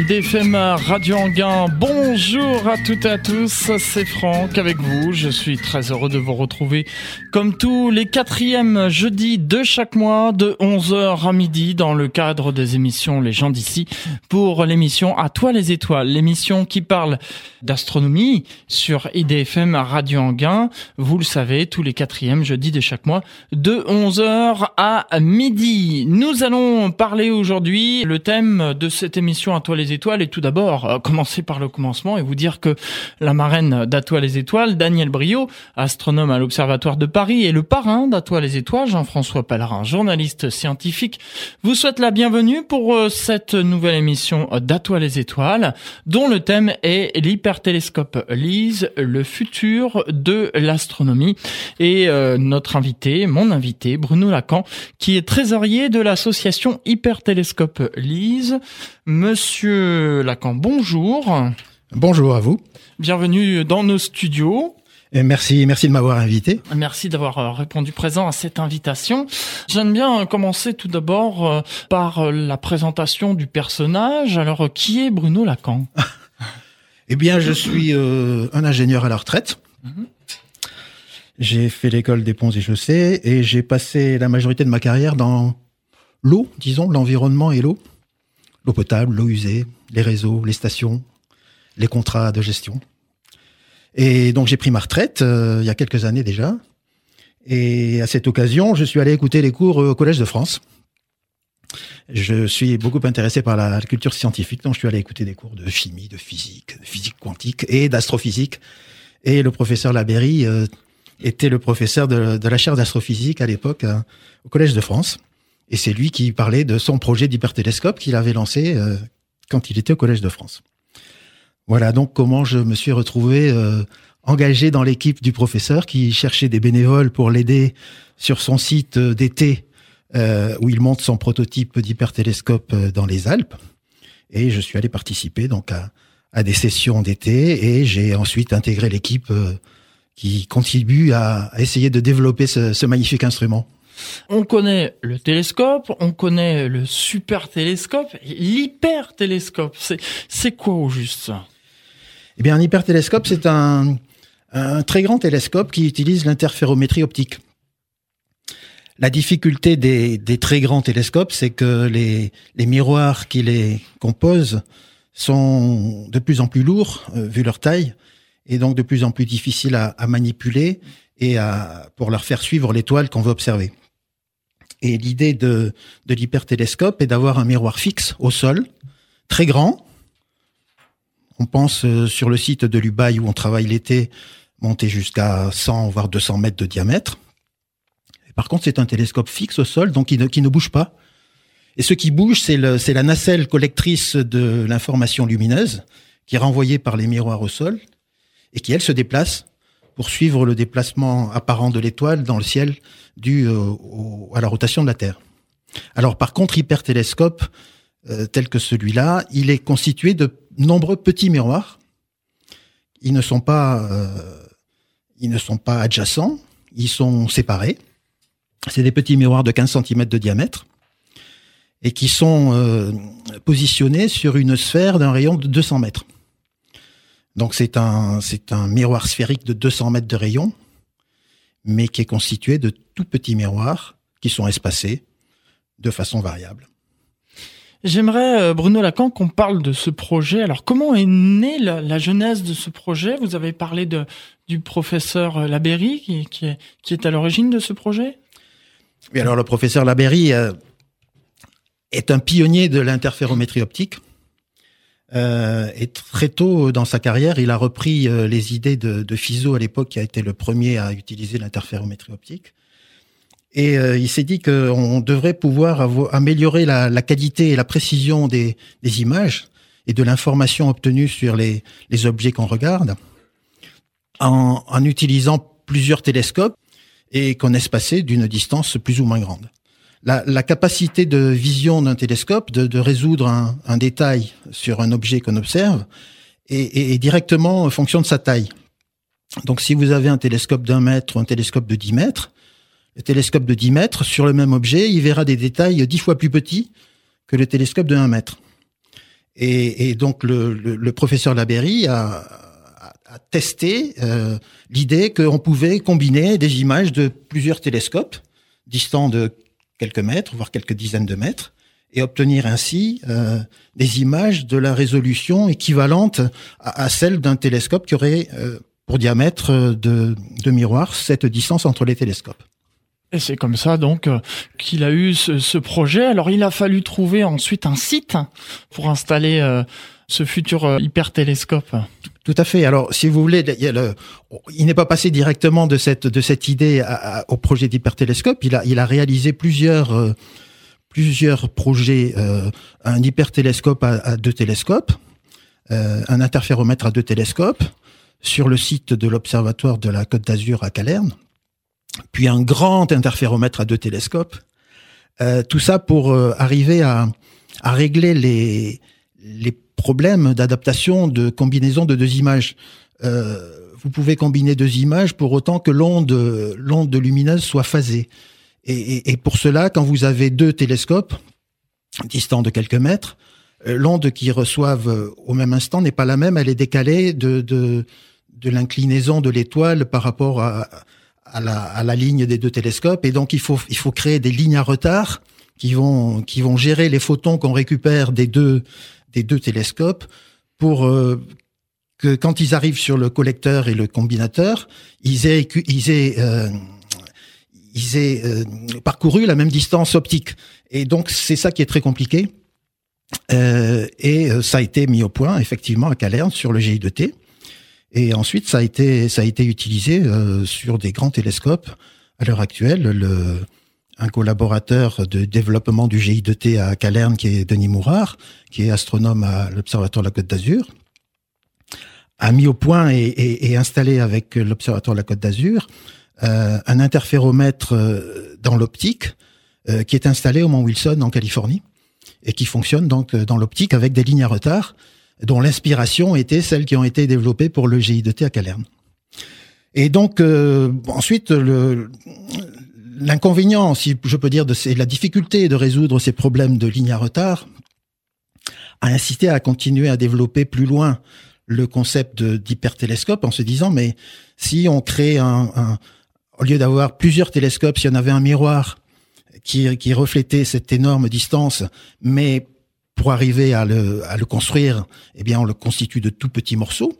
IDFM Radio Anguin, bonjour à toutes et à tous, c'est Franck avec vous. Je suis très heureux de vous retrouver comme tous les quatrièmes jeudis de chaque mois de 11h à midi dans le cadre des émissions Les gens d'ici pour l'émission À toi les étoiles, l'émission qui parle d'astronomie sur IDFM Radio Anguin. Vous le savez, tous les quatrièmes jeudis de chaque mois de 11h à midi. Nous allons parler aujourd'hui, le thème de cette émission À toi les étoiles et tout d'abord euh, commencer par le commencement et vous dire que la marraine d'Atoile les étoiles, Daniel Brio, astronome à l'Observatoire de Paris et le parrain d'Atoile les étoiles, Jean-François Pellerin, journaliste scientifique, vous souhaite la bienvenue pour euh, cette nouvelle émission d'Atoile les étoiles dont le thème est l'hypertélescope LISE, le futur de l'astronomie et euh, notre invité, mon invité Bruno Lacan qui est trésorier de l'association Hypertélescope LISE. Monsieur Lacan, bonjour. Bonjour à vous. Bienvenue dans nos studios. Et merci, merci de m'avoir invité. Merci d'avoir euh, répondu présent à cette invitation. J'aime bien commencer tout d'abord euh, par euh, la présentation du personnage. Alors, qui est Bruno Lacan? Eh bien, je suis un ingénieur à la retraite. Mhm. J'ai fait l'école des ponts et chaussées et j'ai passé la majorité de ma carrière dans l'eau, disons, l'environnement et l'eau l'eau potable, l'eau usée, les réseaux, les stations, les contrats de gestion. Et donc j'ai pris ma retraite euh, il y a quelques années déjà. Et à cette occasion, je suis allé écouter les cours au Collège de France. Je suis beaucoup intéressé par la culture scientifique, donc je suis allé écouter des cours de chimie, de physique, de physique quantique et d'astrophysique. Et le professeur Laberry euh, était le professeur de, la chaire d'astrophysique à l'époque euh, au Collège de France. Et c'est lui qui parlait de son projet d'hypertélescope qu'il avait lancé euh, quand il était au Collège de France. Voilà donc comment je me suis retrouvé euh, engagé dans l'équipe du professeur qui cherchait des bénévoles pour l'aider sur son site d'été euh, où il monte son prototype d'hypertélescope dans les Alpes. Et je suis allé participer donc à, des sessions d'été et j'ai ensuite intégré l'équipe qui contribue à, essayer de développer ce magnifique instrument. On connaît le télescope, on connaît le super télescope, l'hyper télescope. C'est quoi au juste? Eh bien, un hyper télescope, c'est un, très grand télescope qui utilise l'interférométrie optique. La difficulté des, très grands télescopes, c'est que les, miroirs qui les composent sont de plus en plus lourds euh, vu leur taille et donc de plus en plus difficiles à, manipuler et à, pour leur faire suivre l'étoile qu'on veut observer. Et l'idée de, l'hypertélescope est d'avoir un miroir fixe au sol, très grand. On pense euh, sur le site de l'Ubaï où on travaille l'été, monter jusqu'à 100 voire 200 mètres de diamètre. par contre, c'est un télescope fixe au sol, donc qui ne, qui ne bouge pas. Et ce qui bouge, c'est la nacelle collectrice de l'information lumineuse qui est renvoyée par les miroirs au sol et qui, elle, se déplace pour suivre le déplacement apparent de l'étoile dans le ciel dû euh, à la rotation de la Terre. Alors par contre, hypertélescope euh, tel que celui-là, il est constitué de nombreux petits miroirs. Ils ne sont pas, euh, ils ne sont pas adjacents, ils sont séparés. C'est des petits miroirs de 15 cm de diamètre et qui sont positionnés sur une sphère d'un rayon de 200 mètres. Donc c'est un, c'est un miroir sphérique de 200 mètres de rayon, mais qui est constitué de tout petits miroirs qui sont espacés de façon variable. J'aimerais, euh, Bruno Lacan, qu'on parle de ce projet. Alors, comment est née la, genèse de ce projet? Vous avez parlé de, du professeur Laberry, qui, qui, est, qui est à l'origine de ce projet? Oui, alors le professeur Laberry euh, est un pionnier de l'interférométrie optique. Euh, et très tôt dans sa carrière, il a repris euh, les idées de, de Fizeau à l'époque, qui a été le premier à utiliser l'interférométrie optique. Et euh, il s'est dit qu'on devrait pouvoir améliorer la, qualité et la précision des, images et de l'information obtenue sur les, objets qu'on regarde en, en utilisant plusieurs télescopes et qu'on espacé d'une distance plus ou moins grande la, capacité de vision d'un télescope, de, résoudre un, détail sur un objet qu'on observe, est, directement en fonction de sa taille. Donc si vous avez un télescope d'un mètre ou un télescope de 10 mètres, le télescope de 10 mètres, sur le même objet, il verra des détails dix fois plus petits que le télescope de 1 mètre. Et, donc le, professeur Laberry a, a testé euh, l'idée qu'on pouvait combiner des images de plusieurs télescopes distants de quelques mètres, voire quelques dizaines de mètres, et obtenir ainsi euh, des images de la résolution équivalente à, celle d'un télescope qui aurait euh, pour diamètre de, de miroir cette distance entre les télescopes. Et c'est comme ça donc euh, qu'il a eu ce, projet. Alors il a fallu trouver ensuite un site pour installer euh, ce futur euh, hypertélescope. Tout à fait. Alors si vous voulez, il, n'est pas passé directement de cette idée au projet d'hypertélescope. Il a réalisé plusieurs euh, projets, euh, un hypertélescope à, deux télescopes, un interféromètre à deux télescopes sur le site de l'observatoire de la Côte d'Azur à Calerne puis un grand interféromètre à deux télescopes. Euh, tout ça pour euh, arriver à, régler les problèmes d'adaptation de combinaison de deux images. Euh, vous pouvez combiner deux images pour autant que l'onde l'onde lumineuse soit phasée. Et, et, et, pour cela, quand vous avez deux télescopes distants de quelques mètres, euh, l'onde qu'ils reçoivent au même instant n'est pas la même, elle est décalée de, de, de l'inclinaison de l'étoile par rapport à, à la, à la ligne des deux télescopes et donc il faut il faut créer des lignes à retard qui vont qui vont gérer les photons qu'on récupère des deux des deux télescopes pour euh, que quand ils arrivent sur le collecteur et le combinateur, ils aient euh, euh, parcouru la même distance optique et donc c'est ça qui est très compliqué et ça a été mis au point effectivement à Calerne sur le GI2T et ensuite, ça a été, ça a été utilisé sur des grands télescopes. À l'heure actuelle, le, un collaborateur de développement du GI2T à Calerne, qui est Denis Mourard, qui est astronome à l'Observatoire de la Côte d'Azur, a mis au point et, installé avec l'Observatoire de la Côte d'Azur euh, un interféromètre euh, dans l'optique euh, qui est installé au Mont Wilson en Californie et qui fonctionne donc dans l'optique avec des lignes à retard dont l'inspiration était celles qui ont été développées pour le GI2T à Calerne. Et donc ensuite le l'inconvénient, si je peux dire, de la difficulté de résoudre ces problèmes de ligne à retard, a incité à continuer à développer plus loin le concept d'hypertélescope en se disant mais si on crée un, un au lieu d'avoir plusieurs télescopes, si on avait un miroir qui, qui reflétait cette énorme distance, mais pour arriver à le, à le construire, eh bien, on le constitue de tout petits morceaux.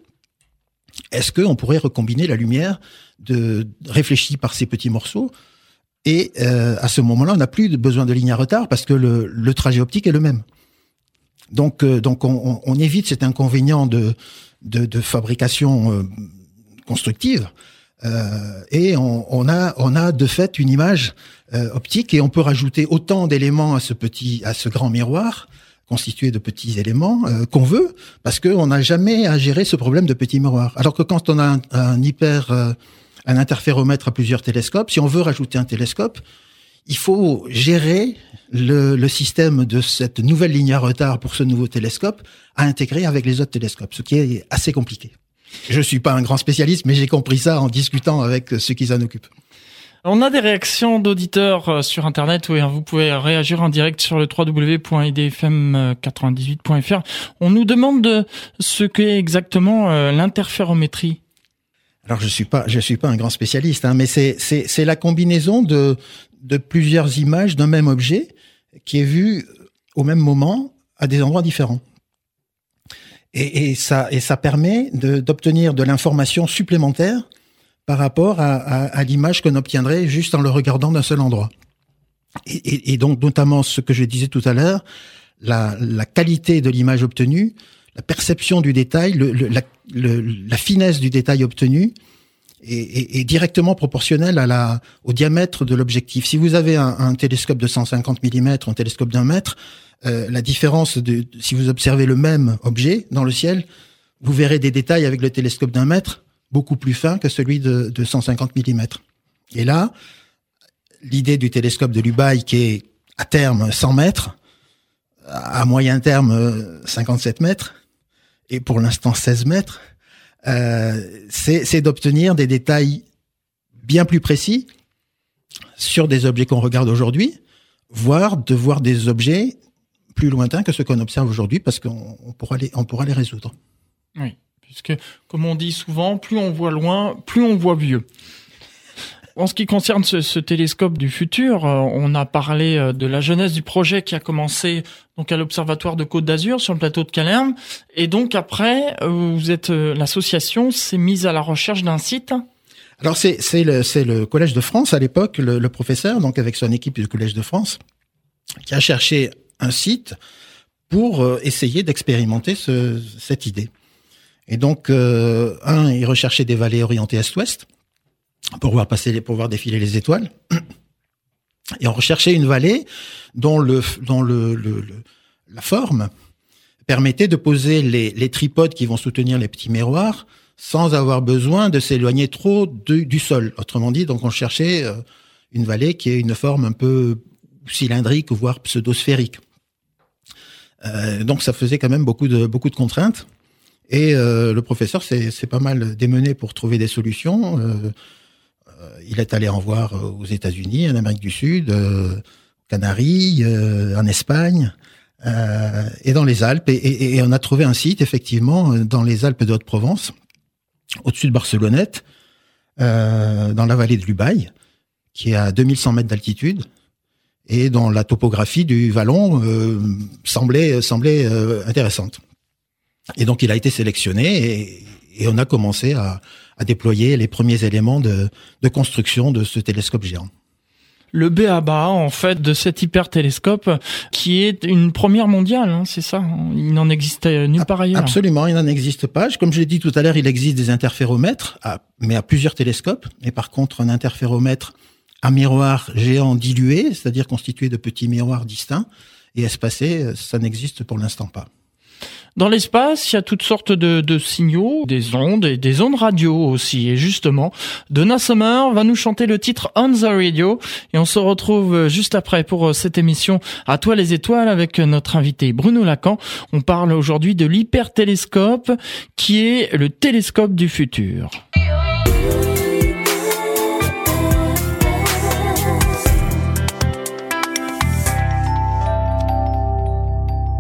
Est-ce qu'on pourrait recombiner la lumière de, réfléchie par ces petits morceaux Et euh, à ce moment-là, on n'a plus besoin de ligne à retard parce que le, le trajet optique est le même. Donc, euh, donc on, on, évite cet inconvénient de, de, de fabrication euh, constructive. Euh, et on, on, a, on a de fait une image euh, optique et on peut rajouter autant d'éléments à ce petit, à ce grand miroir constitué de petits éléments euh, qu'on veut, parce qu'on n'a jamais à gérer ce problème de petits miroirs. Alors que quand on a un, un hyper, euh, un interféromètre à plusieurs télescopes, si on veut rajouter un télescope, il faut gérer le, le, système de cette nouvelle ligne à retard pour ce nouveau télescope à intégrer avec les autres télescopes, ce qui est assez compliqué. Je suis pas un grand spécialiste, mais j'ai compris ça en discutant avec ceux qui s'en occupent. On a des réactions d'auditeurs euh, sur Internet. Oui, hein, vous pouvez réagir en direct sur le www.idfm98.fr. On nous demande de ce qu'est exactement euh, l'interférométrie. Alors je suis pas je suis pas un grand spécialiste, hein, mais c'est c'est la combinaison de de plusieurs images d'un même objet qui est vu au même moment à des endroits différents. Et, et ça et ça permet d'obtenir de, l'information supplémentaire par rapport à l'image qu'on obtiendrait juste en le regardant d'un seul endroit. Et, et, et, donc notamment ce que je disais tout à l'heure, la, la, qualité de l'image obtenue, la perception du détail, le, le, la, le, la, finesse du détail obtenu est, est, directement proportionnelle à la, au diamètre de l'objectif. Si vous avez un, un, télescope de 150 mm, un télescope d'un mètre, euh, la différence de si vous observez le même objet dans le ciel, vous verrez des détails avec le télescope d'un mètre beaucoup plus fin que celui de, de 150 mm. Et là, l'idée du télescope de Lubaï qui est à terme 100 mètres, à moyen terme 57 mètres, et pour l'instant 16 mètres, euh, c'est d'obtenir des détails bien plus précis sur des objets qu'on regarde aujourd'hui, voire de voir des objets plus lointains que ceux qu'on observe aujourd'hui parce qu'on pourra les, pourra les résoudre. Oui, puisque comme on dit souvent, plus on voit loin, plus on voit vieux. En ce qui concerne ce, télescope du futur, euh, on a parlé euh, de la jeunesse du projet qui a commencé donc à l'observatoire de Côte d'Azur sur le plateau de Calerme, et donc après, vous êtes l'association s'est mise à la recherche d'un site. Alors c'est le Collège de France à l'époque, le, professeur donc avec son équipe du Collège de France, qui a cherché un site pour euh, essayer d'expérimenter ce, cette idée. Et donc euh, un, il recherchait des vallées orientées est-ouest pour voir passer pour voir défiler les étoiles. Et on recherchait une vallée dont le la forme permettait de poser les, les tripodes qui vont soutenir les petits miroirs sans avoir besoin de s'éloigner trop du sol. Autrement dit, donc on cherchait euh, une vallée qui ait une forme un peu cylindrique, voire pseudosphérique. Euh, donc ça faisait quand même beaucoup de contraintes. Et euh, le professeur s'est pas mal démené pour trouver des solutions. Il est allé en voir aux États-Unis, en Amérique du Sud, aux Canaries, en Espagne. et dans les Alpes, et, on a trouvé un site effectivement dans les Alpes de Haute-Provence, au-dessus de Barcelonnette, euh, dans la vallée de l'Ubaye, qui est à 2100 mètres d'altitude, et dont la topographie du vallon euh, semblait, euh, intéressante. Et donc il a été sélectionné et on a commencé à, à, déployer les premiers éléments de, de construction de ce télescope géant le BABA en fait de cet hypertélescope qui est une première mondiale, hein, c'est ça Il n'en existe nulle part ailleurs. Absolument, il n'en existe pas. Comme je l'ai dit tout à l'heure, il existe des interféromètres, mais à plusieurs télescopes. Et par contre, un interféromètre à miroir géant dilué, c'est-à-dire constitué de petits miroirs distincts et espacés, ça n'existe pour l'instant pas. Dans l'espace, il y a toutes sortes de, signaux, des ondes et des ondes radio aussi. Et justement, Donna Summer va nous chanter le titre On the Radio. Et on se retrouve juste après pour cette émission À toi les étoiles avec notre invité Bruno Lacan. On parle aujourd'hui de l'hypertélescope qui est le télescope du futur.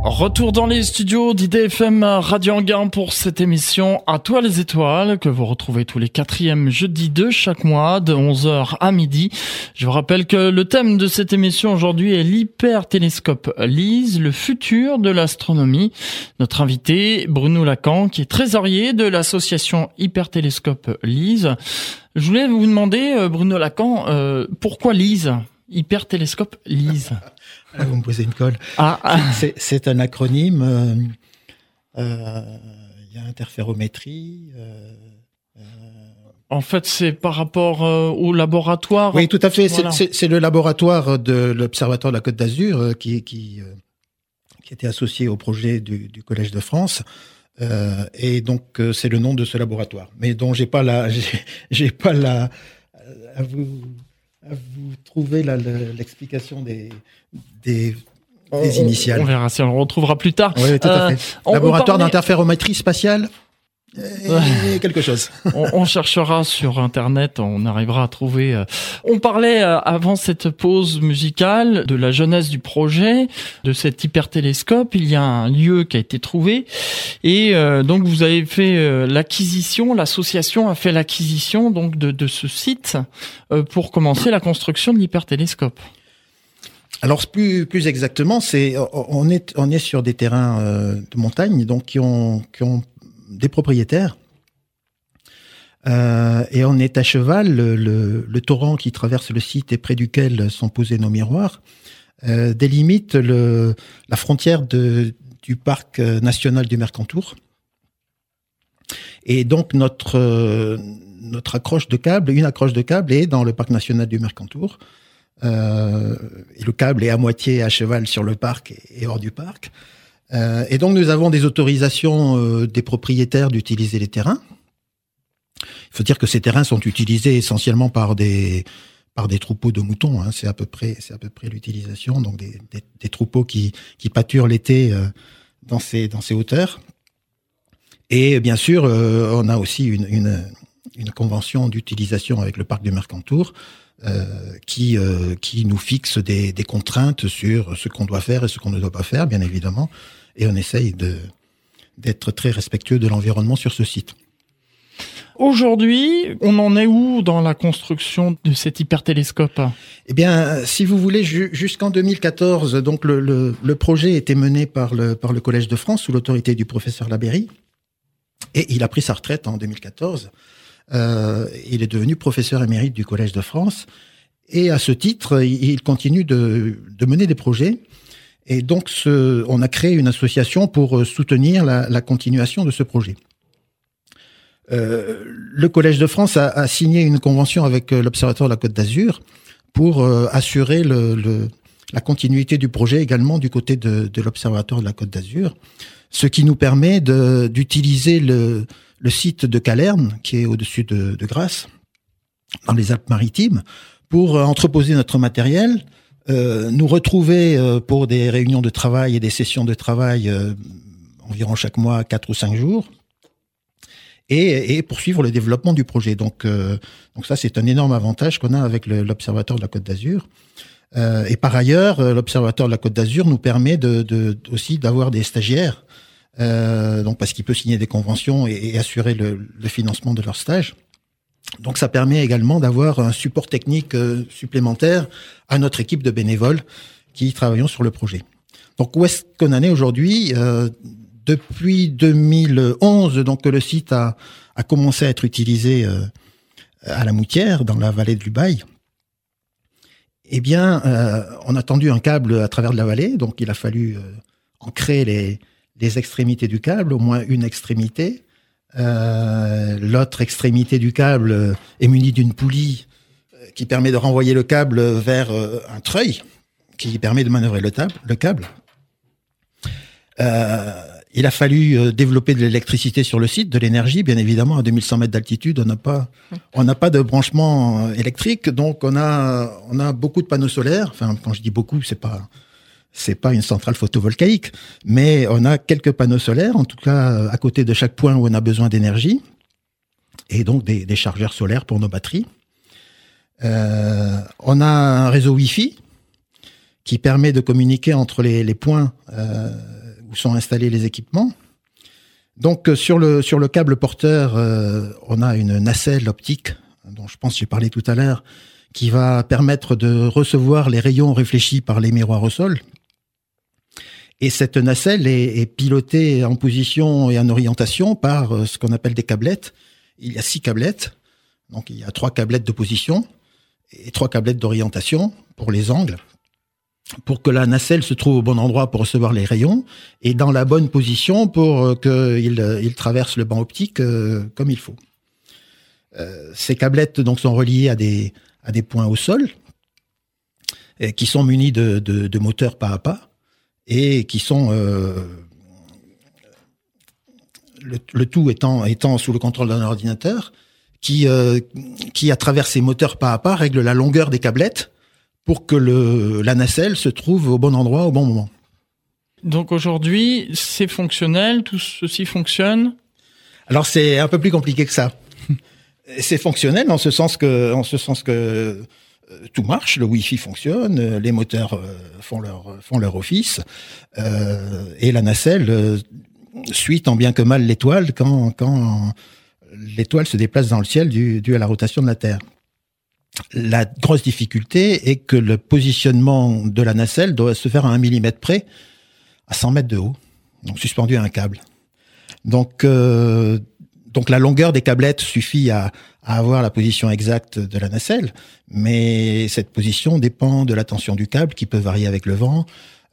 Retour dans les studios d'IDFM Radio Anguin pour cette émission À toi les étoiles que vous retrouvez tous les quatrièmes jeudis de chaque mois de 11h à midi. Je vous rappelle que le thème de cette émission aujourd'hui est l'hypertélescope LISE, le futur de l'astronomie. Notre invité Bruno Lacan qui est trésorier de l'association Hypertélescope LISE. Je voulais vous demander euh, Bruno Lacan euh, pourquoi LISE? Hypertélescope LISE? Ah, vous me posez une colle. Ah, ah. C'est un acronyme. Euh, euh, il y a interférométrie. Euh, en fait, c'est par rapport au laboratoire. Oui, tout à fait. C'est le laboratoire de l'Observatoire de la Côte d'Azur qui, qui, qui était associé au projet du, du Collège de France. Euh, et donc c'est le nom de ce laboratoire, mais dont j'ai pas la, j'ai pas la à vous vous trouvez l'explication des, des, des initiales. On verra si on le retrouvera plus tard. Oui, tout à fait. Euh, Laboratoire d'interférométrie spatiale quelque chose. on, cherchera sur internet, on arrivera à trouver. Euh, on parlait euh, avant cette pause musicale de la jeunesse du projet, de cet hypertélescope. Il y a un lieu qui a été trouvé et euh, donc vous avez fait l'acquisition, l'association a fait l'acquisition donc de, de, ce site pour commencer la construction de l'hypertélescope. Alors plus plus exactement, c'est on est on est sur des terrains de montagne donc qui ont qui ont des propriétaires. Euh, et on est à cheval, le, torrent qui traverse le site et près duquel sont posés nos miroirs euh, délimite la frontière du parc national du Mercantour. Et donc notre accroche de câble, une accroche de câble est dans le parc national du Mercantour. Euh, et le câble est à moitié à cheval sur le parc et hors du parc. Euh, et donc nous avons des autorisations euh, des propriétaires d'utiliser les terrains. Il faut dire que ces terrains sont utilisés essentiellement par des par des troupeaux de moutons. Hein. C'est à peu près c'est à peu près l'utilisation donc des, des, troupeaux qui qui pâturent l'été euh, dans ces dans ces hauteurs. Et bien sûr, on a aussi une, une convention d'utilisation avec le parc du Mercantour qui, qui nous fixe des, des, contraintes sur ce qu'on doit faire et ce qu'on ne doit pas faire, bien évidemment. Et on essaye de, d'être très respectueux de l'environnement sur ce site. Aujourd'hui, on en est où dans la construction de cet hypertélescope? Eh bien, si vous voulez, jusqu'en 2014, donc le, le, le, projet était mené par le, par le Collège de France sous l'autorité du professeur Labéry, et il a pris sa retraite en 2014. Euh, il est devenu professeur émérite du Collège de France, et à ce titre, il continue de, de mener des projets. Et donc, ce, on a créé une association pour soutenir la, la continuation de ce projet. Euh, le Collège de France a, a, signé une convention avec euh, l'Observatoire de la Côte d'Azur pour euh, assurer le, le, la continuité du projet également du côté de, de l'Observatoire de la Côte d'Azur, ce qui nous permet d'utiliser le, le, site de Calerne, qui est au-dessus de, de, Grasse, dans les Alpes-Maritimes, pour entreposer notre matériel, euh, nous retrouver pour des réunions de travail et des sessions de travail environ chaque mois, quatre ou cinq jours, et, et, poursuivre le développement du projet. Donc, euh, donc ça, c'est un énorme avantage qu'on a avec l'Observatoire de la Côte d'Azur. Euh, et par ailleurs, euh, l'Observatoire de la Côte d'Azur nous permet de, de aussi d'avoir des stagiaires, euh, donc parce qu'il peut signer des conventions et, et assurer le, le, financement de leurs stages. Donc ça permet également d'avoir un support technique euh, supplémentaire à notre équipe de bénévoles qui travaillons sur le projet. Donc où est-ce qu'on en est aujourd'hui euh, depuis 2011, donc le site a, commencé à être utilisé euh, à la Moutière, dans la vallée de Lubaï? Eh bien, on a tendu un câble à travers la vallée, donc il a fallu ancrer les, extrémités du câble, au moins une extrémité. Euh, L'autre extrémité du câble est munie d'une poulie euh, qui permet de renvoyer le câble vers euh, un treuil qui permet de manœuvrer le, le câble. Euh, il a fallu euh, développer de l'électricité sur le site, de l'énergie, bien évidemment. À 2100 mètres d'altitude, on n'a pas, pas de branchement euh, électrique, donc on a, on a beaucoup de panneaux solaires. Enfin, quand je dis beaucoup, c'est pas, c'est pas une centrale photovoltaïque, mais on a quelques panneaux solaires, en tout cas euh, à côté de chaque point où on a besoin d'énergie, et donc des, chargeurs solaires pour nos batteries. Euh, on a un réseau Wi-Fi qui permet de communiquer entre les, points. Euh, où sont installés les équipements. Donc sur le sur le câble porteur, on a une nacelle optique dont je pense j'ai parlé tout à l'heure, qui va permettre de recevoir les rayons réfléchis par les miroirs au sol. Et cette nacelle est, est pilotée en position et en orientation par euh, ce qu'on appelle des câblettes. Il y a six câblettes, donc il y a trois câblettes de position et trois câblettes d'orientation pour les angles pour que la nacelle se trouve au bon endroit pour recevoir les rayons et dans la bonne position pour euh, qu'il euh, il traverse le banc optique comme il faut. Ces câblettes donc sont reliées à des, à des points au sol et qui sont munis de, de, de, moteurs pas à pas et qui sont euh, le, le, tout étant, étant sous le contrôle d'un ordinateur qui, euh, qui à travers ces moteurs pas à pas règle la longueur des câblettes pour que le, la nacelle se trouve au bon endroit au bon moment. Donc aujourd'hui, c'est fonctionnel, tout ceci fonctionne? Alors c'est un peu plus compliqué que ça. c'est fonctionnel en ce sens que, en ce sens que tout marche, le Wi-Fi fonctionne, euh, les moteurs euh, font leur font leur office euh, et la nacelle suit tant bien que mal l'étoile quand quand l'étoile se déplace dans le ciel dû, dû à la rotation de la Terre. La grosse difficulté est que le positionnement de la nacelle doit se faire à un millimètre près, à 100 mètres de haut, donc suspendu à un câble. Donc, euh, donc la longueur des câblettes suffit à, avoir la position exacte de la nacelle, mais cette position dépend de la tension du câble qui peut varier avec le vent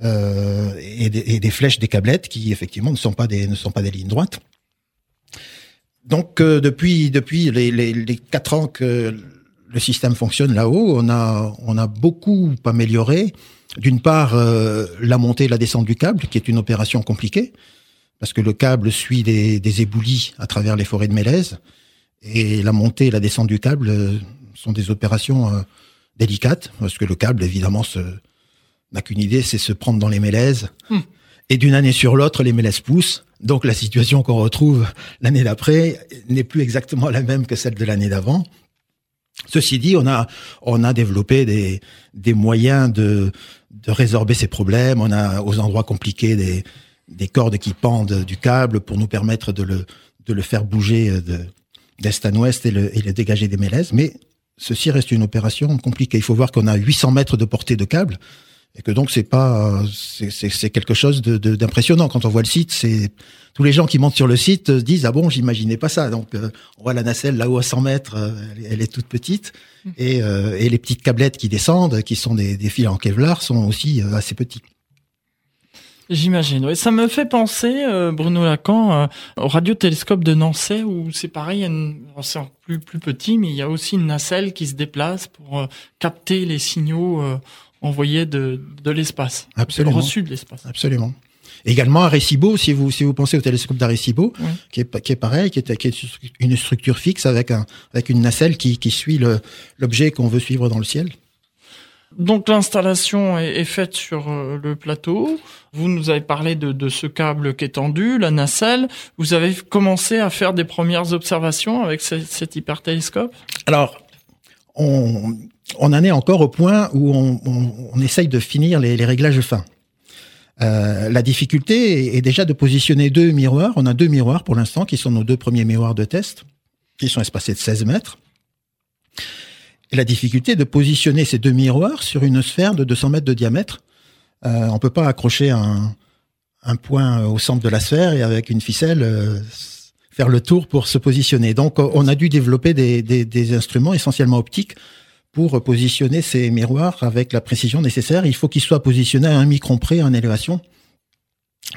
euh, et, des, flèches des câblettes qui effectivement ne sont pas des lignes droites. Donc euh, depuis depuis les quatre ans que le système fonctionne là-haut. On a, on a beaucoup amélioré. D'une part, euh, la montée et la descente du câble, qui est une opération compliquée, parce que le câble suit des, des éboulis à travers les forêts de mélèze. Et la montée et la descente du câble euh, sont des opérations euh, délicates, parce que le câble, évidemment, n'a qu'une idée, c'est se prendre dans les mélèzes. Hum. Et d'une année sur l'autre, les mélèzes poussent. Donc la situation qu'on retrouve l'année d'après n'est plus exactement la même que celle de l'année d'avant. Ceci dit, on a on a développé des des moyens de de résorber ces problèmes. On a aux endroits compliqués des des cordes qui pendent du câble pour nous permettre de le de le faire bouger de d'est à ouest et le, et le dégager des mélèzes. Mais ceci reste une opération compliquée. Il faut voir qu'on a 800 mètres de portée de câble et que donc c'est pas c'est quelque chose d'impressionnant quand on voit le site c'est tous les gens qui montent sur le site disent ah bon j'imaginais pas ça donc euh, on voit la nacelle là-haut à 100 mètres euh, elle, est toute petite mmh. et, euh, et les petites câblettes qui descendent qui sont des, des fils en Kevlar sont aussi assez petits J'imagine. Oui, ça me fait penser, Bruno Lacan, au radiotélescope de Nancy où c'est pareil, c'est plus plus petit, mais il y a aussi une nacelle qui se déplace pour capter les signaux envoyé de, de l'espace. Absolument. Reçu de l'espace. Absolument. Également Arecibo, si vous si vous pensez au télescope d'Arecibo, qui est qui est pareil, qui est, qui est une structure fixe avec un avec une nacelle qui qui suit l'objet qu'on veut suivre dans le ciel. Donc l'installation est, faite sur euh, le plateau. Vous nous avez parlé de, ce câble qui est tendu, la nacelle. Vous avez commencé à faire des premières observations avec cet hypertélescope? Alors, on, en est encore au point où on, essaye de finir les, les réglages fins. Euh, la difficulté est déjà de positionner deux miroirs. On a deux miroirs pour l'instant qui sont nos deux premiers miroirs de test, qui sont espacés de 16 mètres. La difficulté de positionner ces deux miroirs sur une sphère de 200 mètres de diamètre. Euh, on peut pas accrocher un, point au centre de la sphère et avec une ficelle euh, faire le tour pour se positionner. Donc on a dû développer des instruments essentiellement optiques pour positionner ces miroirs avec la précision nécessaire. Il faut qu'ils soient positionnés à un micron près en élévation,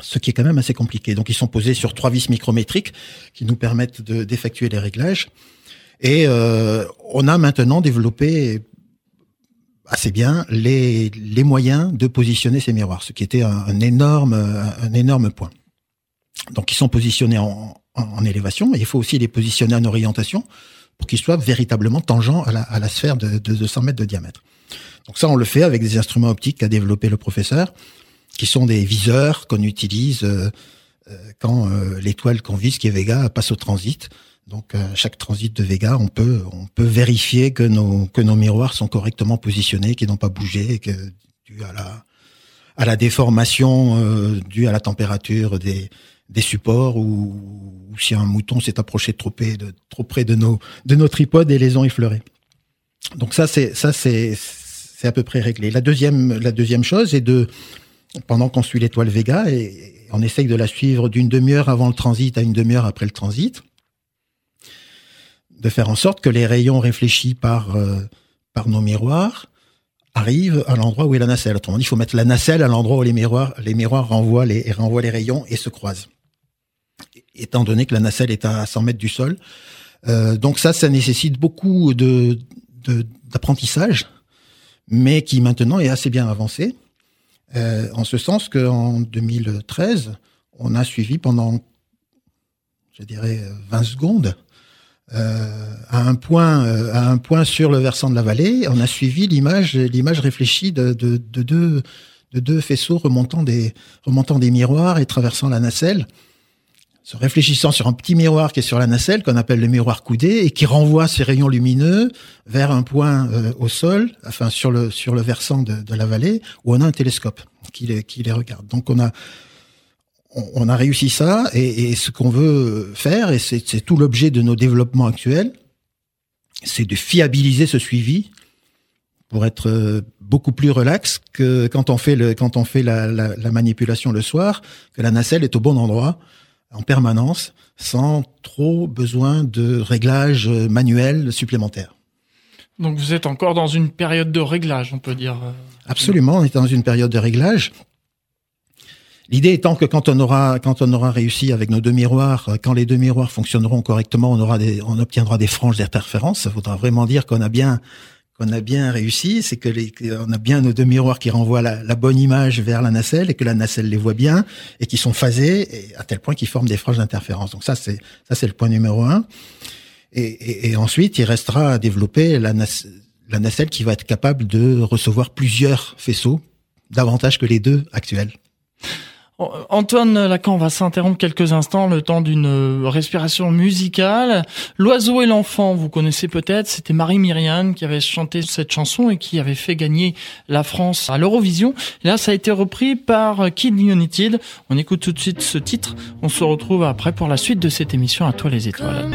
ce qui est quand même assez compliqué. Donc ils sont posés sur trois vis micrométriques qui nous permettent d'effectuer les réglages. Et euh, on a maintenant développé assez bien les, les moyens de positionner ces miroirs, ce qui était un, énorme, un énorme point. Donc ils sont positionnés en, en, élévation, mais il faut aussi les positionner en orientation pour qu'il soit véritablement tangent à la, à la sphère de, de 200 mètres de diamètre. Donc ça, on le fait avec des instruments optiques qu'a développé le professeur, qui sont des viseurs qu'on utilise euh, euh quand euh, l'étoile qu'on vise, qui est Vega, passe au transit. Donc à euh, chaque transit de Vega, on peut on peut vérifier que nos que nos miroirs sont correctement positionnés, qu'ils n'ont pas bougé, que dû à la à la déformation euh, due à la température des des supports ou, ou si un mouton s'est approché trop près de, trop près de nos, de nos tripodes et les ont effleurés. Donc ça, c'est, ça, c'est, c'est à peu près réglé. La deuxième, la deuxième chose est de, pendant qu'on suit l'étoile Vega, et on essaye de la suivre d'une demi-heure avant le transit à une demi-heure après le transit, de faire en sorte que les rayons réfléchis par, euh, par nos miroirs arrivent à l'endroit où est la nacelle. Autrement dit, il faut mettre la nacelle à l'endroit où les miroirs, les miroirs renvoient les, renvoient les rayons et se croisent étant donné que la nacelle est à 100 mètres du sol. Euh, donc ça, ça nécessite beaucoup de d'apprentissage, mais qui maintenant est assez bien avancé, euh, en ce sens qu'en 2013, on a suivi pendant, je dirais, 20 secondes, euh, à un point, euh, à un point sur le versant de la vallée, on a suivi l'image, l'image réfléchie de, de, de, deux, de deux faisceaux remontant des, remontant des miroirs et traversant la nacelle se réfléchissant sur un petit miroir qui est sur la nacelle, qu'on appelle le miroir coudé, et qui renvoie ses rayons lumineux vers un point euh, au sol, enfin sur le sur le versant de, de, la vallée, où on a un télescope qui les, qui les regarde. Donc on a on, a réussi ça, et, et ce qu'on veut faire, et c'est tout l'objet de nos développements actuels, c'est de fiabiliser ce suivi pour être euh, beaucoup plus relax que quand on fait le quand on fait la, la, la manipulation le soir, que la nacelle est au bon endroit en permanence sans trop besoin de réglages manuels supplémentaires. Donc vous êtes encore dans une période de réglage, on peut dire. Euh, Absolument, on est dans une période de réglage. L'idée étant que quand on aura quand on aura réussi avec nos deux miroirs, quand les deux miroirs fonctionneront correctement, on aura des, on obtiendra des franges d'interférence. Ça voudra vraiment dire qu'on a bien qu'on a bien réussi, c'est que les, on a bien nos deux miroirs qui renvoient la, bonne image vers la nacelle et que la nacelle les voit bien et qui sont phasés et à tel point qu'ils forment des franges d'interférence. Donc ça c'est ça c'est le point numéro un. Et, et, et, ensuite il restera à développer la, la nacelle qui va être capable de recevoir plusieurs faisceaux, davantage que les deux actuels. Antoine Lacan, va s'interrompre quelques instants, le temps d'une euh, respiration musicale. L'oiseau et l'enfant, vous connaissez peut-être, c'était Marie Myriam qui avait chanté cette chanson et qui avait fait gagner la France à l'Eurovision. Là, ça a été repris par Kid United. On écoute tout de suite ce titre. On se retrouve après pour la suite de cette émission à toi les étoiles.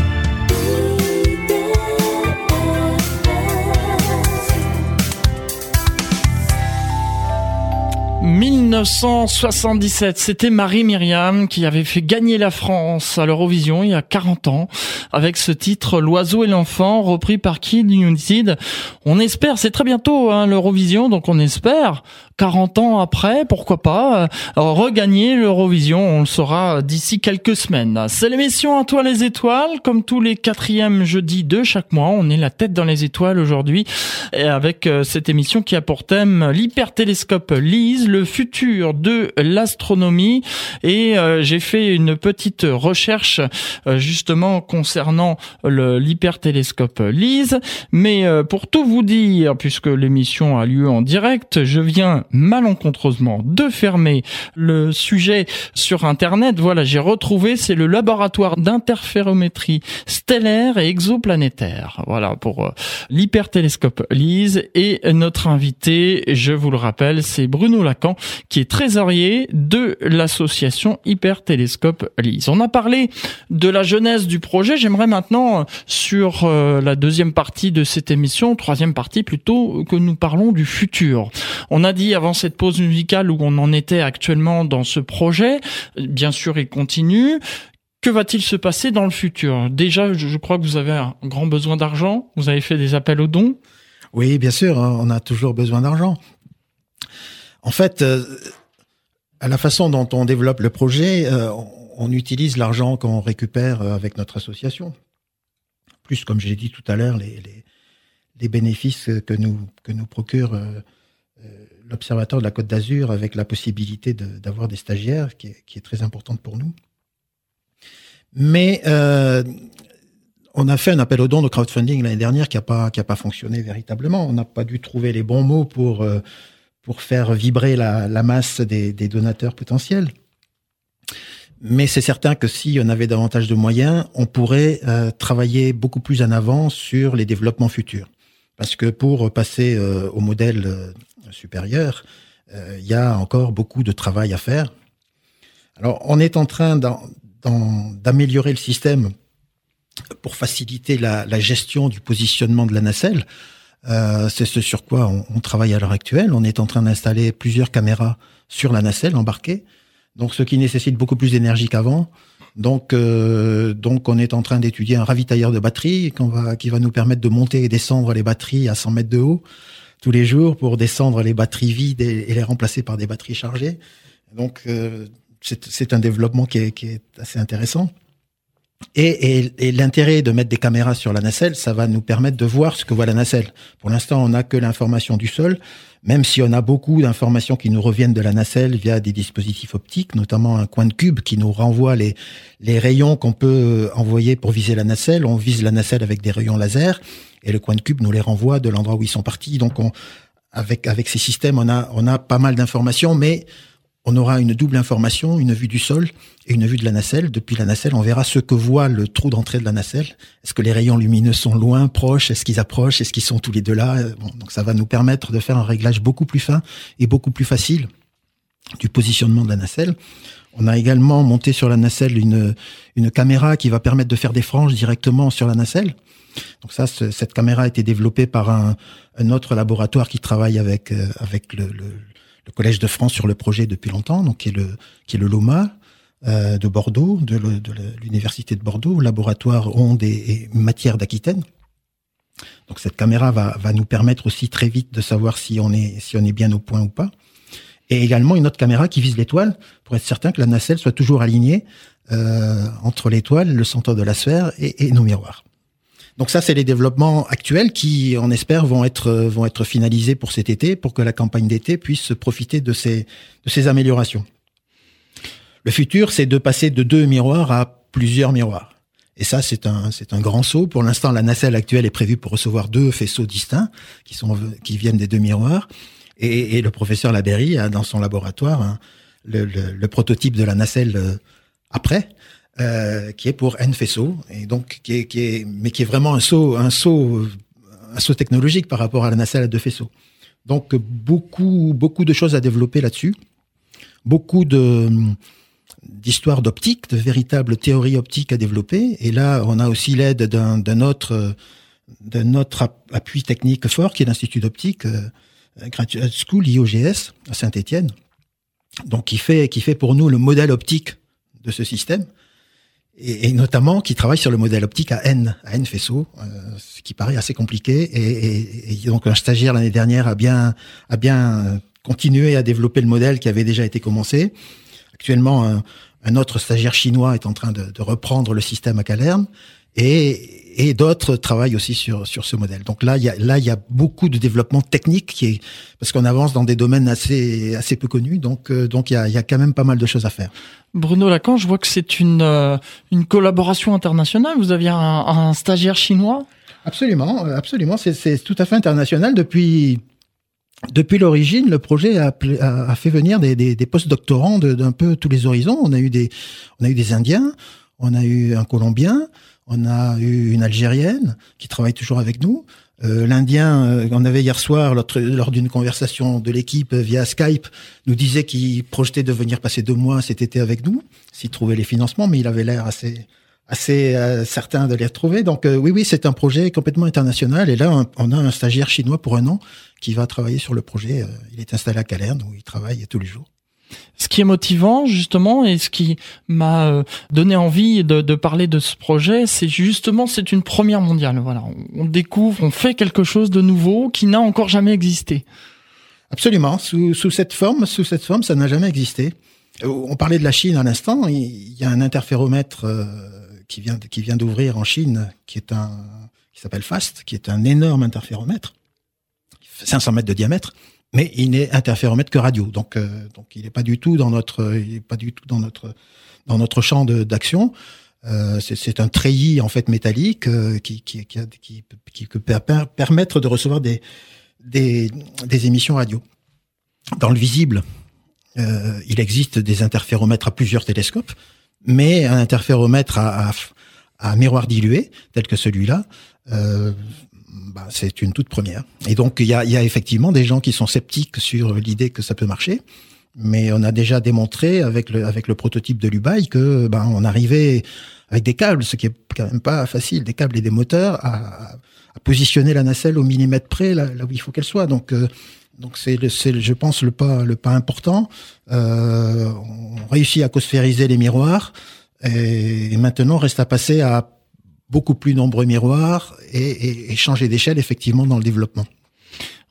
1977, c'était Marie Myriam qui avait fait gagner la France à l'Eurovision il y a 40 ans avec ce titre L'oiseau et l'enfant repris par Kid United. On espère, c'est très bientôt hein, l'Eurovision, donc on espère 40 ans après, pourquoi pas, euh, regagner l'Eurovision. On le saura d'ici quelques semaines. C'est l'émission à toi les étoiles, comme tous les quatrièmes jeudis de chaque mois. On est la tête dans les étoiles aujourd'hui, avec euh, cette émission qui a pour thème l'hypertélescope LISE, le futur de l'astronomie. Et euh, j'ai fait une petite recherche justement concernant l'hypertélescope LISE. Mais pour tout vous dire, puisque l'émission a lieu en direct, je viens malencontreusement de fermer le sujet sur Internet. Voilà, j'ai retrouvé, c'est le laboratoire d'interférométrie stellaire et exoplanétaire. Voilà, pour euh, l'hypertélescope LISE. Et notre invité, je vous le rappelle, c'est Bruno Lacan, qui est trésorier de l'association Hypertélescope LISE. On a parlé de la jeunesse du projet. J'aimerais maintenant, sur euh, la deuxième partie de cette émission, troisième partie plutôt, que nous parlons du futur. On a dit avant cette pause musicale où on en était actuellement dans ce projet. Bien sûr, il continue. Que va-t-il se passer dans le futur? Déjà, je crois que vous avez un grand besoin d'argent. Vous avez fait des appels aux dons. Oui, bien sûr, hein, on a toujours besoin d'argent. En fait, euh, à la façon dont on développe le projet, euh, on utilise l'argent qu'on récupère euh, avec notre association. Plus, comme j'ai dit tout à l'heure, les, bénéfices que nous, que nous procure l'Observatoire de la Côte d'Azur avec la possibilité d'avoir des stagiaires, qui est, très importante pour nous. Mais euh, on a fait un appel aux dons de crowdfunding l'année dernière qui n'a pas, pas fonctionné véritablement. On n'a pas dû trouver les bons mots pour, euh, pour faire vibrer la, masse des, donateurs potentiels. Mais c'est certain que si on avait davantage de moyens, on pourrait euh, travailler beaucoup plus en avant sur les développements futurs. Parce que pour passer au modèle supérieur, euh, il y a encore beaucoup de travail à faire. Alors, on est en train d'améliorer le système pour faciliter la, gestion du positionnement de la nacelle. Euh, c'est ce sur quoi on, travaille à l'heure actuelle. On est en train d'installer plusieurs caméras sur la nacelle embarquée, donc ce qui nécessite beaucoup plus d'énergie qu'avant. Donc, euh, donc, on est en train d'étudier un ravitailleur de batteries va, qui va nous permettre de monter et descendre les batteries à 100 mètres de haut tous les jours pour descendre les batteries vides et, les remplacer par des batteries chargées. Donc, euh, c'est un développement qui est, qui est, assez intéressant. Et, et, et l'intérêt de mettre des caméras sur la nacelle, ça va nous permettre de voir ce que voit la nacelle. Pour l'instant, on n'a que l'information du sol, même si on a beaucoup d'informations qui nous reviennent de la nacelle via des dispositifs optiques, notamment un coin de cube qui nous renvoie les, les rayons qu'on peut envoyer pour viser la nacelle. On vise la nacelle avec des rayons laser et le coin de cube nous les renvoie de l'endroit où ils sont partis. Donc, on, avec avec ces systèmes, on a on a pas mal d'informations, mais on aura une double information, une vue du sol et une vue de la nacelle. Depuis la nacelle, on verra ce que voit le trou d'entrée de la nacelle. Est-ce que les rayons lumineux sont loin, proches? Est-ce qu'ils approchent? Est-ce qu'ils sont tous les deux là? Donc ça va nous permettre de faire un réglage beaucoup plus fin et beaucoup plus facile du positionnement de la nacelle. On a également monté sur la nacelle une, une caméra qui va permettre de faire des franges directement sur la nacelle. Donc ça, cette caméra a été développée par un, un autre laboratoire qui travaille avec, euh, avec le, le le Collège de France sur le projet depuis longtemps, donc qui est le, qui est le LOMA euh, de Bordeaux, de, l'Université de Bordeaux, laboratoire ondes et, matières d'Aquitaine. Donc cette caméra va, va nous permettre aussi très vite de savoir si on est, si on est bien au point ou pas. Et également une autre caméra qui vise l'étoile pour être certain que la nacelle soit toujours alignée euh, entre l'étoile, le centre de la sphère et, et nos miroirs. Donc ça, c'est les développements actuels qui, on espère, vont être vont être finalisés pour cet été, pour que la campagne d'été puisse profiter de ces de ces améliorations. Le futur, c'est de passer de deux miroirs à plusieurs miroirs. Et ça, c'est un, c'est un grand saut. Pour l'instant, la nacelle actuelle est prévue pour recevoir deux faisceaux distincts qui sont, qui viennent des deux miroirs. Et, le professeur Laberry a dans son laboratoire un, le, le, prototype de la nacelle après, qui est pour N faisceaux et donc qui est, qui est, mais qui est vraiment un saut, un saut, un saut technologique par rapport à la nacelle à deux faisceaux. Donc beaucoup, beaucoup de choses à développer là-dessus, beaucoup de d'histoire d'optique, de véritables théories optiques à développer. Et là, on a aussi l'aide d'un autre, d'un autre appui technique fort, qui est l'Institut d'optique euh, Graduate School, IOGS, à Saint-Étienne. Donc, qui fait, qui fait pour nous le modèle optique de ce système. Et, et, notamment qui travaille sur le modèle optique à N, à N faisceaux, euh, ce qui paraît assez compliqué. Et, et, donc un stagiaire l'année dernière a bien, a bien continué à développer le modèle qui avait déjà été commencé. Actuellement, un, un, autre stagiaire chinois est en train de, de reprendre le système à Calerne et, et d'autres travaillent aussi sur, sur ce modèle. Donc là, il y a, là, il y a beaucoup de développement technique qui est, parce qu'on avance dans des domaines assez, assez peu connus. Donc, euh, donc il y, a, il y a quand même pas mal de choses à faire. Bruno Lacan, je vois que c'est une, euh, une collaboration internationale. Vous aviez un, un stagiaire chinois? Absolument, absolument. C'est tout à fait international depuis depuis l'origine, le projet a, a, fait venir des, des, des post-doctorants d'un peu tous les horizons. On a eu des, on a eu des Indiens, on a eu un Colombien, on a eu une Algérienne qui travaille toujours avec nous. Euh, L'Indien, euh, on avait hier soir, lors, d'une conversation de l'équipe via Skype, nous disait qu'il projetait de venir passer deux mois cet été avec nous, s'il trouvait les financements, mais il avait l'air assez assez euh, certain de les retrouver. Donc euh, oui, oui, c'est un projet complètement international. Et là, on, a un stagiaire chinois pour un an qui va travailler sur le projet. Euh, il est installé à Calerne où il travaille tous les jours. Ce qui est motivant justement et ce qui m'a donné envie de, parler de ce projet, c'est justement c'est une première mondiale. Voilà, on découvre, on fait quelque chose de nouveau qui n'a encore jamais existé. Absolument, sous, sous cette forme, sous cette forme, ça n'a jamais existé. On parlait de la Chine à l'instant. Il y a un interféromètre qui vient qui vient d'ouvrir en Chine, qui est un qui s'appelle FAST, qui est un énorme interféromètre, 500 mètres de diamètre, mais il n'est interféromètre que radio, donc euh, donc il n'est pas du tout dans notre il pas du tout dans notre dans notre champ d'action. Euh, c'est un treillis en fait métallique euh, qui qui qui, qui, qui, peut permettre de recevoir des, des des émissions radio. Dans le visible, euh, il existe des interféromètres à plusieurs télescopes mais un interféromètre à, à, à miroir dilué, tel que celui-là, euh, bah, c'est une toute première. Et donc, il y a, y a, effectivement des gens qui sont sceptiques sur l'idée que ça peut marcher. Mais on a déjà démontré avec le, avec le prototype de l'Ubaï que ben, on arrivait avec des câbles, ce qui est quand même pas facile, des câbles et des moteurs, à, à positionner la nacelle au millimètre près, là, là où il faut qu'elle soit. Donc, euh, donc c'est, je pense, le pas, le pas important. Euh, on réussit à cosphériser les miroirs et, maintenant reste à passer à beaucoup plus nombreux miroirs et, et, et changer d'échelle effectivement dans le développement.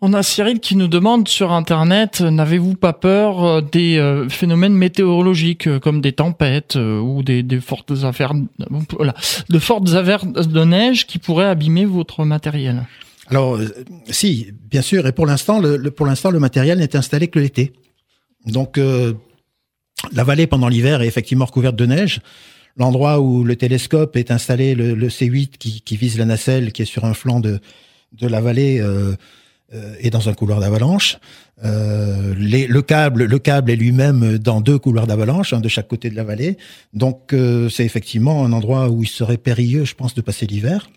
On a Cyril qui nous demande sur Internet, n'avez-vous pas peur euh, des euh, phénomènes météorologiques euh, comme des tempêtes ou des, des fortes affaires, voilà, de fortes averses de neige qui pourraient abîmer votre matériel? Alors, si, bien sûr, et pour l'instant, le, le, pour l'instant, le matériel n'est installé que l'été. Donc, euh, la vallée pendant l'hiver est effectivement recouverte de neige. L'endroit où le télescope est installé, le, le C8 qui, qui, vise la nacelle, qui est sur un flanc de, de la vallée, euh, euh, est dans un couloir d'avalanche. Euh, le câble, le câble est lui-même dans deux couloirs d'avalanche, un de chaque côté de la vallée. Donc, euh, c'est effectivement un endroit où il serait périlleux, je pense, de passer l'hiver.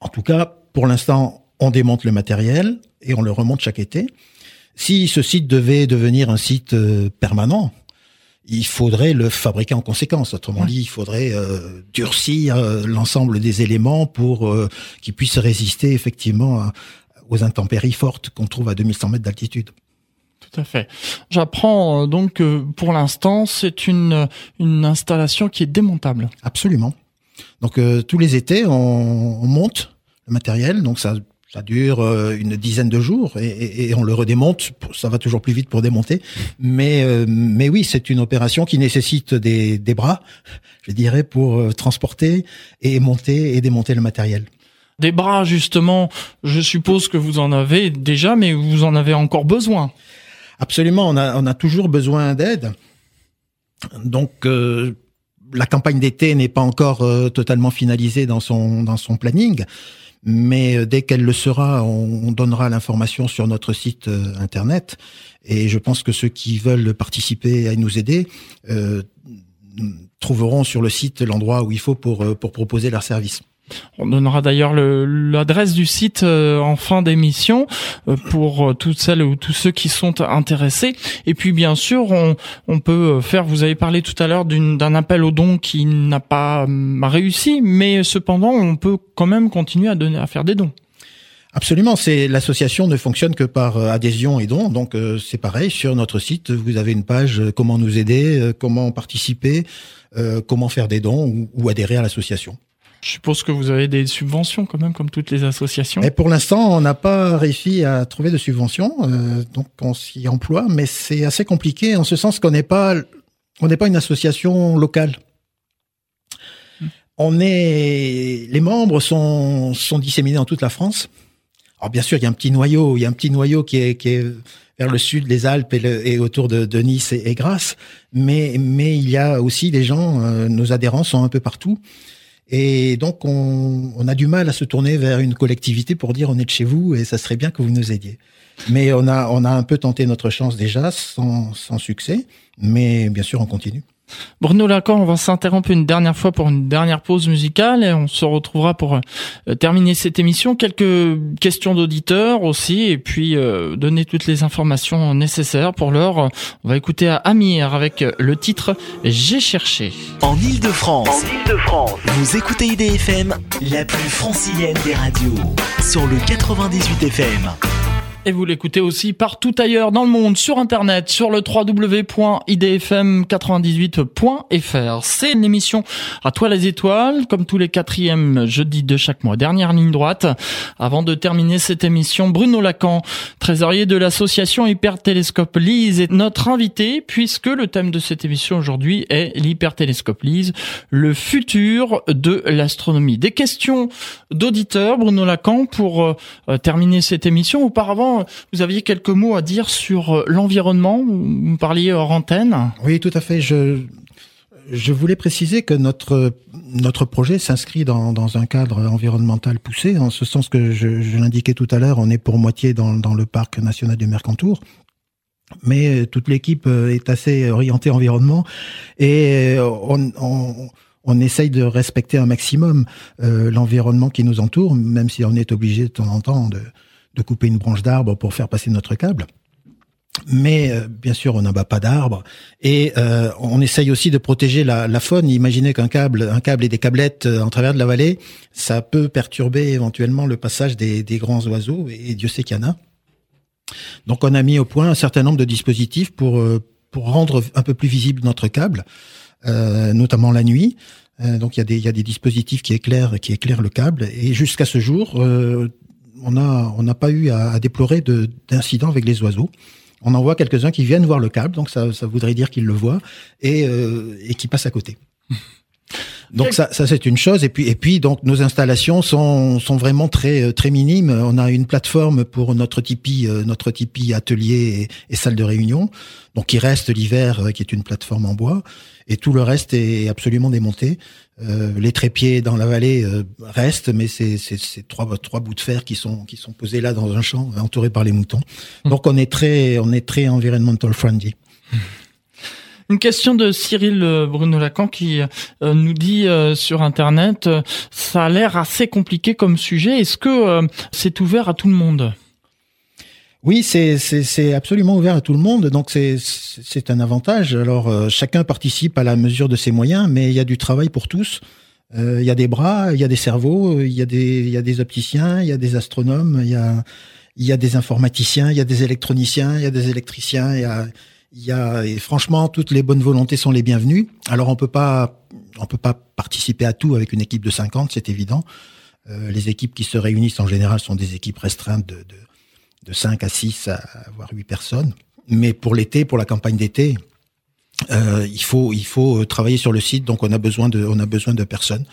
En tout cas, pour l'instant, on démonte le matériel et on le remonte chaque été. Si ce site devait devenir un site euh, permanent, il faudrait le fabriquer en conséquence. Autrement dit, il faudrait euh, durcir euh, l'ensemble des éléments pour euh, qu'ils puissent résister effectivement à, aux intempéries fortes qu'on trouve à 2100 mètres d'altitude. Tout à fait. J'apprends donc que pour l'instant, c'est une, une installation qui est démontable. Absolument. Donc tous les étés, on, on monte le matériel, donc ça ça dure euh, une dizaine de jours et, et, et, on le redémonte. Ça va toujours plus vite pour démonter, mais euh, mais oui, c'est une opération qui nécessite des, des bras, je dirais, pour euh, transporter et monter et démonter le matériel. Des bras, justement, je suppose que vous en avez déjà, mais vous en avez encore besoin. Absolument, on a on a toujours besoin d'aide. Donc euh, la campagne d'été n'est pas encore euh, totalement finalisée dans son dans son planning mais dès qu'elle le sera, on, donnera l'information sur notre site internet. Et je pense que ceux qui veulent participer et nous aider trouveront sur le site l'endroit où il faut pour, pour proposer leur service. On donnera d'ailleurs l'adresse du site euh, en fin d'émission euh, pour euh, toutes celles ou tous ceux qui sont intéressés. Et puis bien sûr, on, on peut faire. Vous avez parlé tout à l'heure d'un appel aux dons qui n'a pas réussi, mais cependant, on peut quand même continuer à donner, à faire des dons. Absolument, c'est l'association ne fonctionne que par adhésion et dons, donc c'est pareil sur notre site. Vous avez une page comment nous aider, comment participer, comment faire des dons ou adhérer à l'association. Je suppose que vous avez des subventions quand même, comme toutes les associations. Et pour l'instant, on n'a pas réussi à trouver de subventions, euh, donc on s'y emploie, mais c'est assez compliqué en ce sens qu'on n'est pas, on n'est pas une association locale. Hmm. On est, les membres sont sont disséminés dans toute la France. Alors bien sûr, il y a un petit noyau, il y a un petit noyau qui est qui est vers le sud, les Alpes et, autour de, de Nice et, et, Grasse, mais mais il y a aussi des gens, euh, nos adhérents sont un peu partout. Et donc, on, a du mal à se tourner vers une collectivité pour dire on est de chez vous et ça serait bien que vous nous aidiez. Mais on a, on a un peu tenté notre chance déjà, sans, sans succès. Mais bien sûr, on continue. Bruno Lacan, on va s'interrompre une dernière fois pour une dernière pause musicale et on se retrouvera pour euh, terminer cette émission. Quelques questions d'auditeurs aussi et puis euh, donner toutes les informations nécessaires. Pour l'heure, on va écouter à Amir avec le titre J'ai cherché. En Ile-de-France, vous écoutez IDFM, la plus francilienne des radios, sur le 98 FM. Et vous l'écoutez aussi partout ailleurs dans le monde, sur Internet, sur le www.idfm98.fr. C'est une émission à toi les étoiles, comme tous les quatrièmes jeudis de chaque mois. Dernière ligne droite. Avant de terminer cette émission, Bruno Lacan, trésorier de l'association Hypertélescope Lise, est notre invité, puisque le thème de cette émission aujourd'hui est l'hypertélescope Lise, le futur de l'astronomie. Des questions d'auditeurs, Bruno Lacan, pour euh, terminer cette émission. Auparavant, vous aviez quelques mots à dire sur euh, l'environnement. Vous parliez hors antenne. Oui, tout à fait. Je, voulais préciser que notre projet s'inscrit dans, un cadre environnemental poussé, en ce sens que je, l'indiquais tout à l'heure, on est pour moitié dans, le parc national du Mercantour. Mais euh, toute l'équipe euh, est assez orientée environnement et on essaye de respecter un maximum l'environnement qui nous entoure, même si on est obligé de temps en temps de, de couper une branche d'arbre pour faire passer notre câble. Mais euh, bien sûr, on n'abat pas d'arbres et euh, on essaye aussi de protéger la, faune. Imaginez qu'un câble, un câble et des câblettes euh, en travers de la vallée, ça peut perturber éventuellement le passage des, des grands oiseaux et Dieu sait qu'il y en a. Donc, on a mis au point un certain nombre de dispositifs pour pour rendre un peu plus visible notre câble, notamment la nuit. donc, il y a des il y a des dispositifs qui éclairent qui éclairent le câble et jusqu'à ce jour, on n'a pas eu à, déplorer d'incidents avec les oiseaux. On en voit quelques-uns qui viennent voir le câble, donc ça, ça voudrait dire qu'ils le voient et, euh, et qui passent à côté. Donc ça, ça c'est une chose. Et puis, et puis donc nos installations sont, sont vraiment très très minimes. On a une plateforme pour notre Tipeee, euh, notre Tipeee atelier et, salle de réunion, donc qui reste l'hiver, euh, qui est une plateforme en bois. Et tout le reste est absolument démonté. Euh, les trépieds dans la vallée euh, restent, mais c'est trois, trois bouts de fer qui sont, qui sont posés là dans un champ, entourés par les moutons. Mmh. Donc on est très, on est très environmental friendly. Une question de Cyril euh, Bruno Lacan qui nous dit sur Internet, ça a l'air assez compliqué comme sujet. Est-ce que c'est ouvert à tout le monde? Oui, c'est absolument ouvert à tout le monde, donc c'est un avantage. Alors euh, chacun participe à la mesure de ses moyens, mais il y a du travail pour tous. Euh, il y a des bras, il y a des cerveaux, il y a des, y a des opticiens, il y a des astronomes, il y a, y a des informaticiens, il y a des électroniciens, il y a des électriciens, il y a, y a et franchement toutes les bonnes volontés sont les bienvenues. Alors on peut pas, on peut pas participer à tout avec une équipe de 50, c'est évident. Euh, les équipes qui se réunissent en général sont des équipes restreintes de, de de 5 à 6 à voire 8 personnes. Mais pour l'été, pour la campagne d'été, euh, il faut il faut travailler sur le site, donc on a besoin de on a besoin de personnes.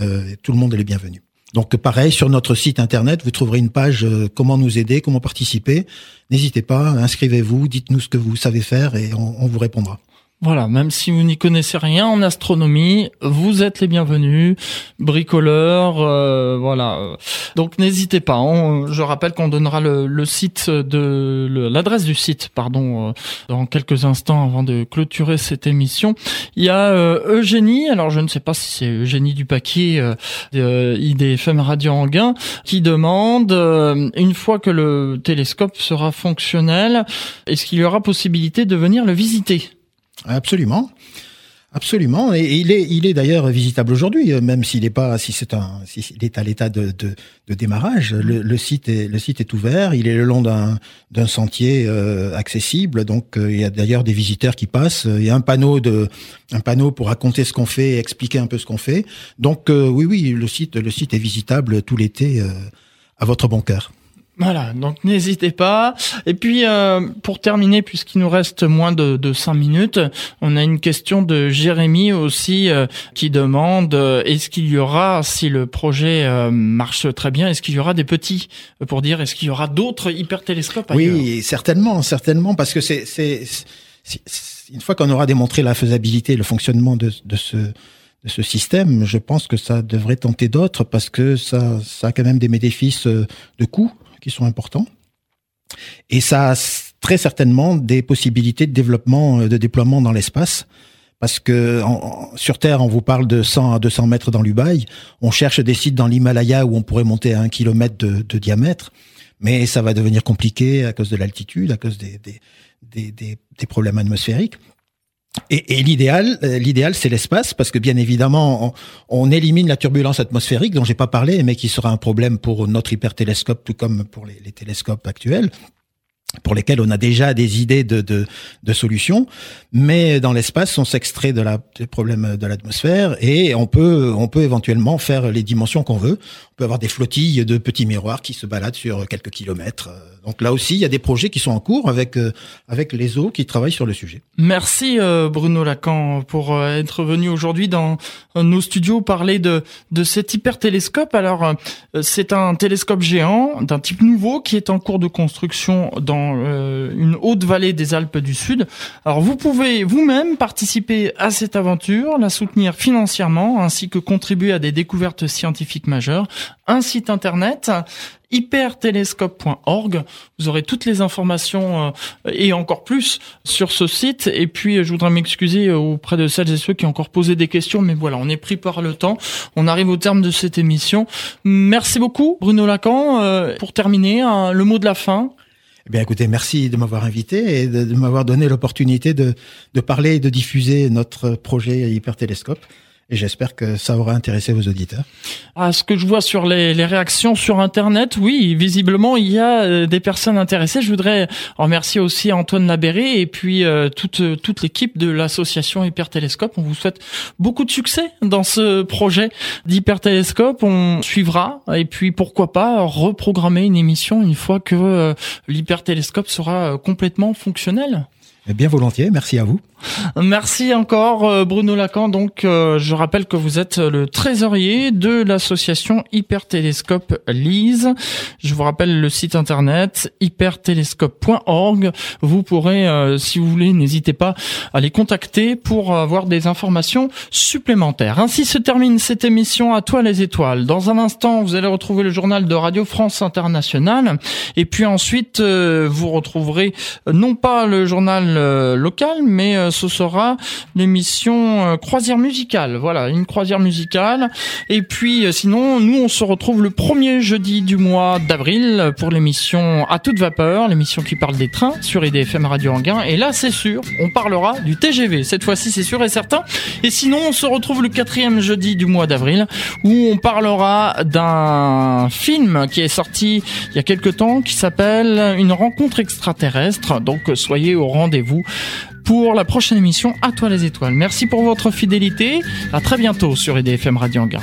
Euh, tout le monde est les bienvenu. Donc pareil sur notre site internet, vous trouverez une page euh, comment nous aider, comment participer. N'hésitez pas, inscrivez-vous, dites-nous ce que vous savez faire et on vous répondra. Voilà, même si vous n'y connaissez rien en astronomie, vous êtes les bienvenus, bricoleurs, euh, voilà. Donc n'hésitez pas. je rappelle qu'on donnera le, site de l'adresse du site, pardon, euh, dans quelques instants avant de clôturer cette émission. Il y a euh, Eugénie, alors je ne sais pas si c'est Eugénie du paquet IDFM Radio Anguin, qui demande une fois que le télescope sera fonctionnel, est-ce qu'il y aura possibilité de venir le visiter? Absolument. Absolument, et il est, il est d'ailleurs visitable aujourd'hui, euh, même s'il n'est pas, si c'est un, s'il est à l'état de, démarrage. Le, site est, le site est ouvert. Il est le long d'un, d'un sentier euh, accessible, donc euh, il y a d'ailleurs des visiteurs qui passent. Il y a un panneau de, un panneau pour raconter ce qu'on fait, expliquer un peu ce qu'on fait. Donc oui, oui, le site, le site est visitable tout l'été à votre bon cœur. Voilà, donc n'hésitez pas. Et puis euh, pour terminer, puisqu'il nous reste moins de, de 5 minutes, on a une question de Jérémy aussi euh, qui demande euh, est-ce qu'il y aura, si le projet marche très bien, est-ce qu'il y aura des petits pour dire est-ce qu'il y aura d'autres hypertélescopes Oui, certainement, certainement, parce que c'est une fois qu'on aura démontré la faisabilité, le fonctionnement de, de ce de ce système, je pense que ça devrait tenter d'autres parce que ça, ça a quand même des bénéfices de coût qui sont importants. Et ça a très certainement des possibilités de développement, euh, de déploiement dans l'espace. Parce que sur Terre, on vous parle de 100 à 200 mètres dans l'Ubaï. On cherche des sites dans l'Himalaya où on pourrait monter à un kilomètre de, de, diamètre. Mais ça va devenir compliqué à cause de l'altitude, à cause des, des, des, des problèmes atmosphériques. Et, l'idéal, euh, l'idéal, c'est l'espace, parce que bien évidemment, on, élimine la turbulence atmosphérique dont j'ai pas parlé, mais qui sera un problème pour notre hypertélescope, tout comme pour les, les télescopes actuels pour lesquels on a déjà des idées de, de, de solutions, mais dans l'espace, on s'extrait de la des problèmes de l'atmosphère et on peut on peut éventuellement faire les dimensions qu'on veut. Peut avoir des flottilles de petits miroirs qui se baladent sur quelques kilomètres donc là aussi, il y a des projets qui sont en cours avec euh, avec les eaux qui travaillent sur le sujet. Merci euh, Bruno Lacan pour euh, être venu aujourd'hui dans nos studios parler de de cet hypertélescope. Alors c'est un télescope géant d'un type nouveau qui est en cours de construction dans une haute vallée des Alpes du Sud. Alors vous pouvez vous-même participer à cette aventure, la soutenir financièrement ainsi que contribuer à des découvertes scientifiques majeures. Un site internet hypertélescope.org. Vous aurez toutes les informations euh, et encore plus sur ce site. Et puis, je voudrais m'excuser auprès de celles et ceux qui ont encore posé des questions, mais voilà, on est pris par le temps. On arrive au terme de cette émission. Merci beaucoup, Bruno Lacan. Euh, pour terminer, le mot de la fin. Eh bien, écoutez, merci de m'avoir invité et de, de m'avoir donné l'opportunité de, de parler et de diffuser notre projet Hypertélescope et j'espère que ça aura intéressé vos auditeurs. À ce que je vois sur les, les, réactions sur Internet, oui, visiblement, il y a euh, des personnes intéressées. Je voudrais remercier aussi Antoine Labéré et puis euh, toute, toute l'équipe de l'association Hypertélescope. On vous souhaite beaucoup de succès dans ce projet d'Hypertélescope. On suivra et puis pourquoi pas reprogrammer une émission une fois que euh, l'Hypertélescope sera complètement fonctionnel. Eh bien volontiers, merci à vous. Merci encore euh, Bruno Lacan. Donc euh, je rappelle que vous êtes le trésorier de l'association Hypertélescope Lise. Je vous rappelle le site internet hypertélescope.org. Vous pourrez euh, si vous voulez n'hésitez pas à les contacter pour avoir des informations supplémentaires. Ainsi se termine cette émission à toi les étoiles. Dans un instant, vous allez retrouver le journal de Radio France Internationale et puis ensuite vous retrouverez non pas le journal local mais ce sera l'émission euh, croisière musicale. Voilà, une croisière musicale. Et puis euh, sinon, nous on se retrouve le premier jeudi du mois d'avril pour l'émission à toute vapeur, l'émission qui parle des trains sur IDFM Radio Anguin. Et là, c'est sûr, on parlera du TGV. Cette fois-ci, c'est sûr et certain. Et sinon, on se retrouve le quatrième jeudi du mois d'avril où on parlera d'un film qui est sorti il y a quelque temps qui s'appelle Une rencontre extraterrestre. Donc, soyez au rendez-vous pour la prochaine émission À toi les étoiles. Merci pour votre fidélité. À très bientôt sur EDFM Radio Anguin.